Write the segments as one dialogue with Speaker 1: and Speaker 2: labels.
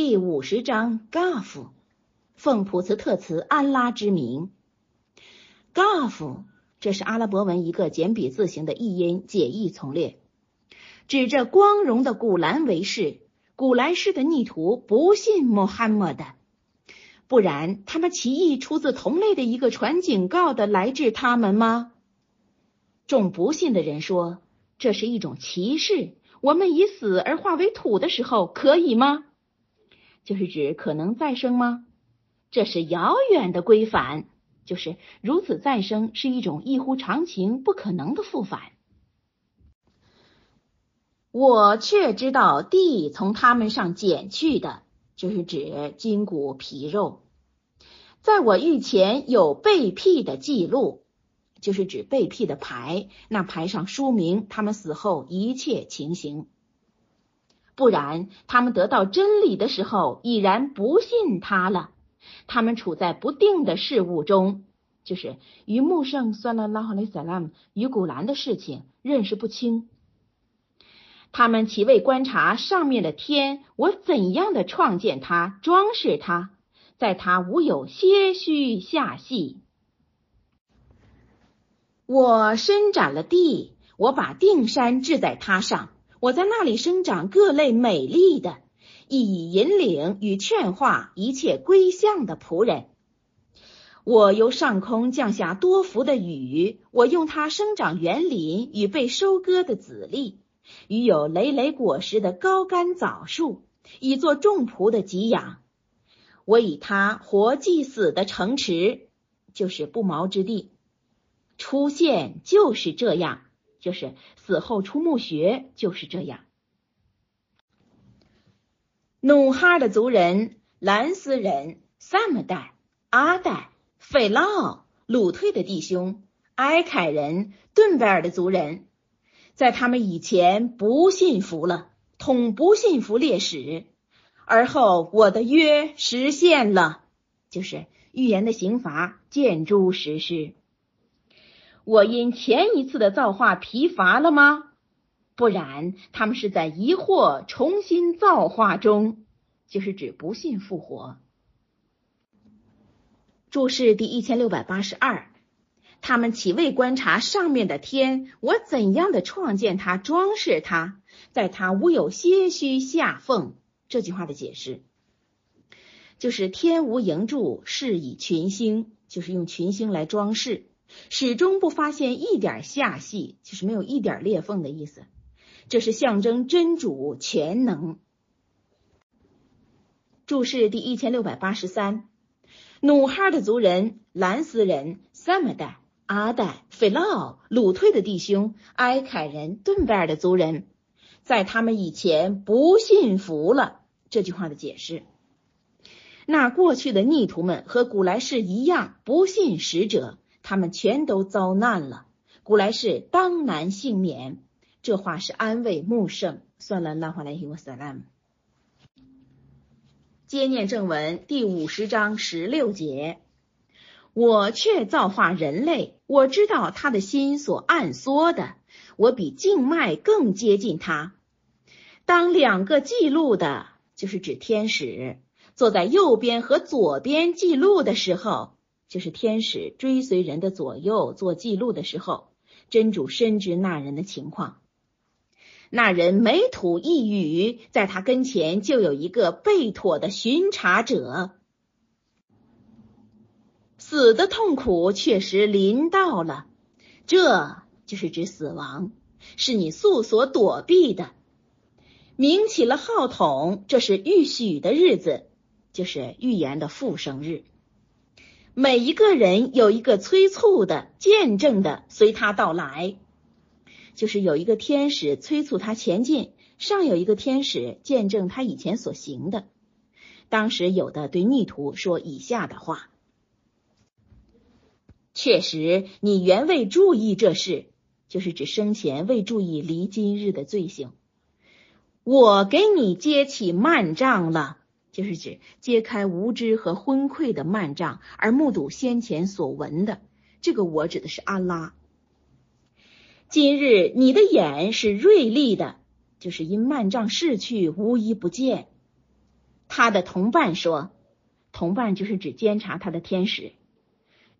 Speaker 1: 第五十章 Gaf，奉普茨特茨安拉之名。Gaf，这是阿拉伯文一个简笔字形的译音，解译从列，指着光荣的古兰为誓。古兰氏的逆徒不信穆罕默德，不然他们其意出自同类的一个传警告的来至他们吗？众不信的人说，这是一种歧视。我们以死而化为土的时候，可以吗？就是指可能再生吗？这是遥远的归返，就是如此再生是一种异乎常情、不可能的复返。我却知道地从他们上减去的，就是指筋骨皮肉。在我御前有被辟的记录，就是指被辟的牌，那牌上书明他们死后一切情形。不然，他们得到真理的时候已然不信他了。他们处在不定的事物中，就是与穆圣算了拉哈雷萨拉姆与古兰的事情认识不清。他们其为观察上面的天，我怎样的创建它，装饰它，在它无有些虚下细。我伸展了地，我把定山置在它上。我在那里生长各类美丽的，以引领与劝化一切归向的仆人。我由上空降下多福的雨，我用它生长园林与被收割的籽粒，与有累累果实的高干枣树，以作众仆的给养。我以它活祭死的城池，就是不毛之地，出现就是这样。就是死后出墓穴就是这样。努哈的族人、兰斯人、萨姆代、阿代、费拉、鲁推的弟兄、埃凯人、顿贝尔的族人，在他们以前不信服了，统不信服烈士，而后我的约实现了，就是预言的刑罚见诸实施。我因前一次的造化疲乏了吗？不然，他们是在疑惑重新造化中，就是指不信复活。注释第一千六百八十二，他们岂未观察上面的天？我怎样的创建它，装饰它，在它无有些虚下缝。这句话的解释，就是天无营柱，是以群星，就是用群星来装饰。始终不发现一点下隙，就是没有一点裂缝的意思。这是象征真主全能。注释第一千六百八十三：努哈的族人、兰斯人、萨姆代、阿代、费拉、鲁退的弟兄、埃凯人、顿贝尔的族人，在他们以前不信服了。这句话的解释：那过去的逆徒们和古来世一样，不信使者。他们全都遭难了，古来是当难幸免。这话是安慰穆圣。算了，拉华莱希沃萨拉姆。接念正文第五十章十六节。我却造化人类，我知道他的心所暗缩的，我比静脉更接近他。当两个记录的，就是指天使，坐在右边和左边记录的时候。就是天使追随人的左右做记录的时候，真主深知那人的情况。那人每吐一语，在他跟前就有一个备妥的巡查者。死的痛苦确实临到了，这就是指死亡，是你素所躲避的。鸣起了号筒，这是预许的日子，就是预言的复生日。每一个人有一个催促的、见证的随他到来，就是有一个天使催促他前进，上有一个天使见证他以前所行的。当时有的对逆徒说以下的话：“确实，你原未注意这事，就是指生前未注意离今日的罪行。我给你揭起幔帐了。”就是指揭开无知和昏聩的幔帐，而目睹先前所闻的。这个我指的是安拉。今日你的眼是锐利的，就是因幔帐逝去，无一不见。他的同伴说：“同伴就是指监察他的天使。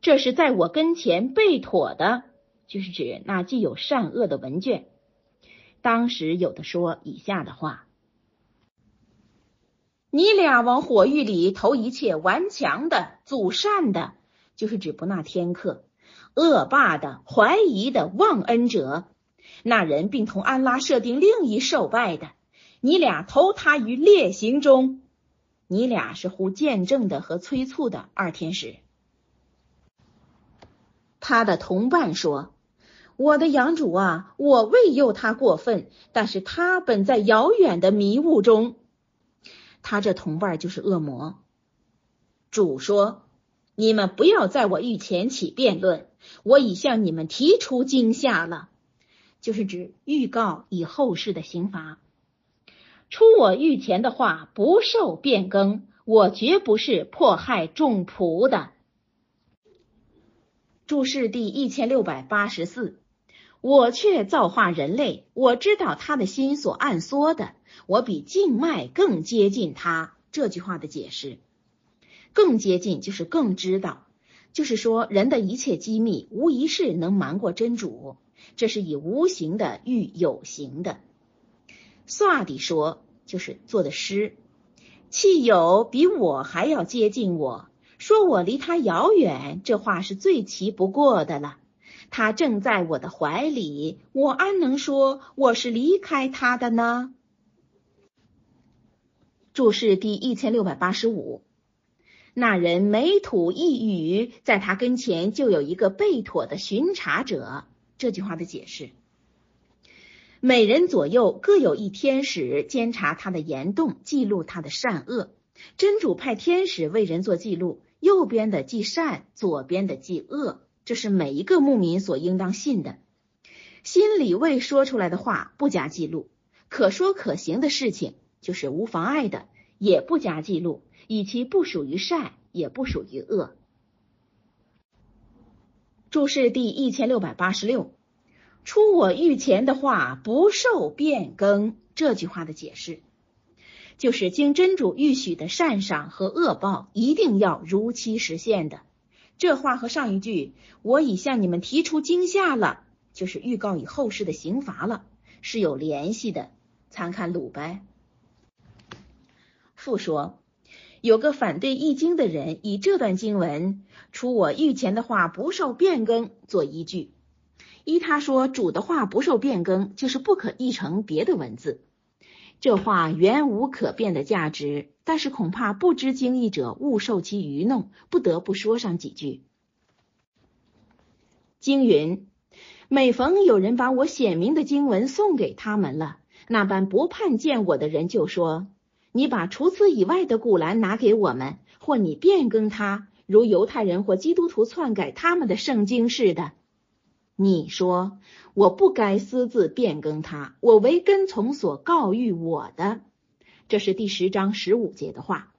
Speaker 1: 这是在我跟前备妥的，就是指那既有善恶的文卷。当时有的说以下的话：你俩往火狱里投一切顽强的、阻善的，就是指不纳天客、恶霸的、怀疑的、忘恩者。那人并同安拉设定另一受拜的，你俩投他于烈刑中。”你俩是呼见证的和催促的二天使。他的同伴说：“我的养主啊，我未诱他过分，但是他本在遥远的迷雾中。他这同伴就是恶魔。”主说：“你们不要在我御前起辩论，我已向你们提出惊吓了，就是指预告以后世的刑罚。”出我御前的话不受变更，我绝不是迫害众仆的。注释第一千六百八十四，我却造化人类，我知道他的心所暗缩的，我比静脉更接近他。这句话的解释，更接近就是更知道，就是说人的一切机密无疑是能瞒过真主，这是以无形的喻有形的。萨底说，就是做的诗，气友比我还要接近我，说我离他遥远，这话是最奇不过的了。他正在我的怀里，我安能说我是离开他的呢？注释第一千六百八十五，那人每吐一语，在他跟前就有一个备妥的巡查者。这句话的解释。每人左右各有一天使监察他的言动，记录他的善恶。真主派天使为人做记录，右边的记善，左边的记恶，这是每一个牧民所应当信的。心里未说出来的话不加记录，可说可行的事情就是无妨碍的，也不加记录，以其不属于善，也不属于恶。注释第一千六百八十六。出我御前的话不受变更，这句话的解释就是经真主预许的善赏和恶报一定要如期实现的。这话和上一句“我已向你们提出惊吓了”，就是预告以后世的刑罚了，是有联系的。参看鲁班。复说，有个反对易经的人以这段经文“出我御前的话不受变更”做依据。依他说，主的话不受变更，就是不可译成别的文字。这话原无可辩的价值，但是恐怕不知经义者误受其愚弄，不得不说上几句。经云：每逢有人把我显明的经文送给他们了，那般不盼见我的人就说：“你把除此以外的古兰拿给我们，或你变更它，如犹太人或基督徒篡改他们的圣经似的。”你说我不该私自变更它，我唯跟从所告谕我的。这是第十章十五节的话。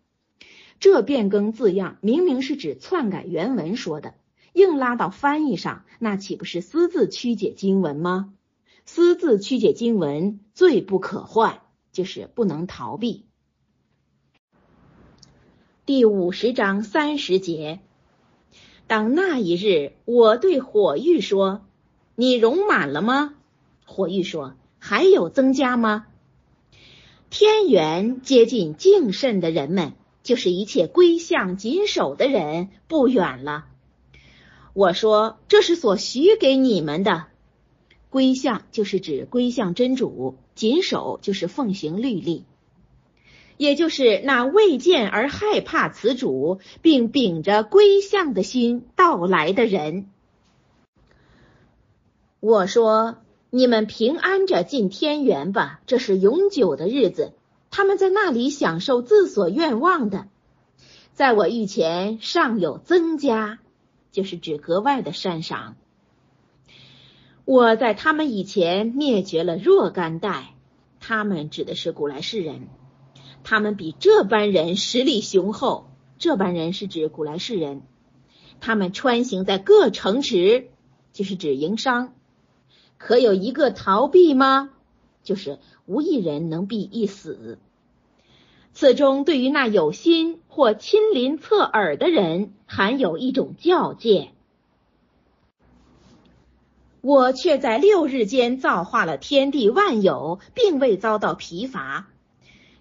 Speaker 1: 这变更字样明明是指篡改原文说的，硬拉到翻译上，那岂不是私自曲解经文吗？私自曲解经文，罪不可换，就是不能逃避。第五十章三十节，当那一日，我对火玉说。你容满了吗？火玉说：“还有增加吗？”天元接近敬慎的人们，就是一切归向谨守的人，不远了。我说：“这是所许给你们的。归向就是指归向真主，谨守就是奉行律例，也就是那未见而害怕此主，并秉着归向的心到来的人。”我说：“你们平安着进天园吧，这是永久的日子。他们在那里享受自所愿望的。在我御前尚有增加，就是指格外的善赏。我在他们以前灭绝了若干代，他们指的是古来世人。他们比这般人实力雄厚，这般人是指古来世人。他们穿行在各城池，就是指营商。”可有一个逃避吗？就是无一人能避一死。此中对于那有心或亲临侧耳的人，含有一种教诫。我却在六日间造化了天地万有，并未遭到疲乏。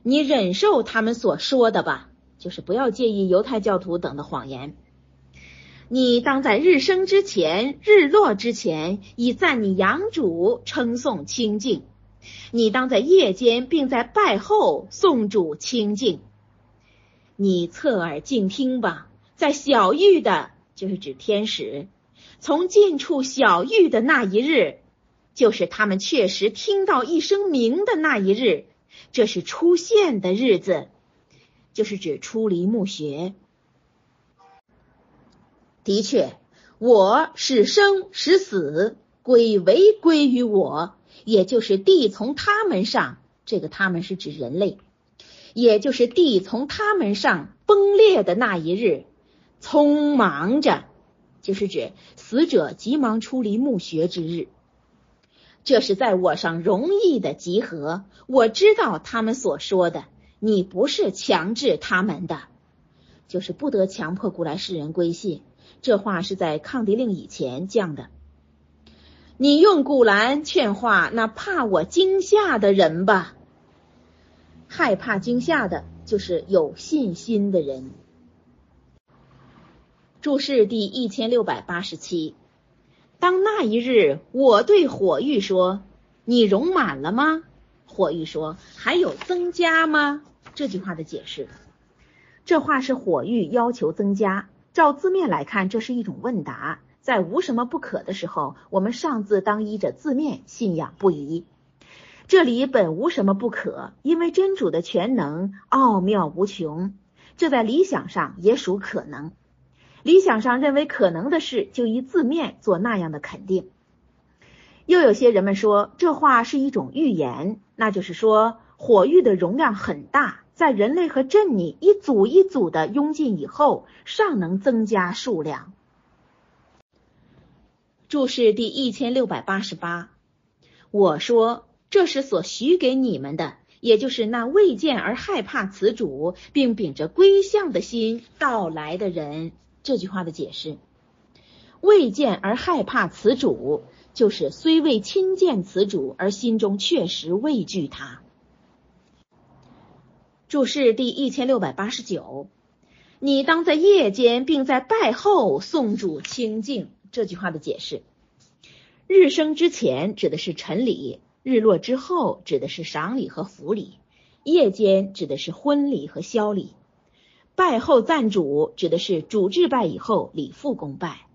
Speaker 1: 你忍受他们所说的吧，就是不要介意犹太教徒等的谎言。你当在日升之前、日落之前，以赞你养主、称颂清净；你当在夜间，并在拜后颂主清净。你侧耳静听吧，在小玉的，就是指天使。从近处小遇的那一日，就是他们确实听到一声鸣的那一日，这是出现的日子，就是指出离墓穴。的确，我是生是死，归为归于我，也就是地从他们上，这个他们是指人类，也就是地从他们上崩裂的那一日，匆忙着。就是指死者急忙出离墓穴之日，这是在我上容易的集合。我知道他们所说的，你不是强制他们的，就是不得强迫古来世人归信。这话是在抗敌令以前讲的。你用古兰劝化那怕我惊吓的人吧，害怕惊吓的，就是有信心的人。注释第一千六百八十七。当那一日，我对火玉说：“你容满了吗？”火玉说：“还有增加吗？”这句话的解释，这话是火玉要求增加。照字面来看，这是一种问答。在无什么不可的时候，我们上字当依着字面，信仰不疑。这里本无什么不可，因为真主的全能奥妙无穷，这在理想上也属可能。理想上认为可能的事，就以字面做那样的肯定。又有些人们说这话是一种预言，那就是说火域的容量很大，在人类和镇尼一组一组的拥进以后，尚能增加数量。注释第一千六百八十八，我说这是所许给你们的，也就是那未见而害怕此主，并秉着归向的心到来的人。这句话的解释：未见而害怕此主，就是虽未亲见此主，而心中确实畏惧他。注释第一千六百八十九，你当在夜间，并在拜后送主清净。这句话的解释：日升之前指的是晨礼，日落之后指的是赏礼和福礼，夜间指的是婚礼和宵礼。拜后赞主，指的是主至拜以后礼复公拜。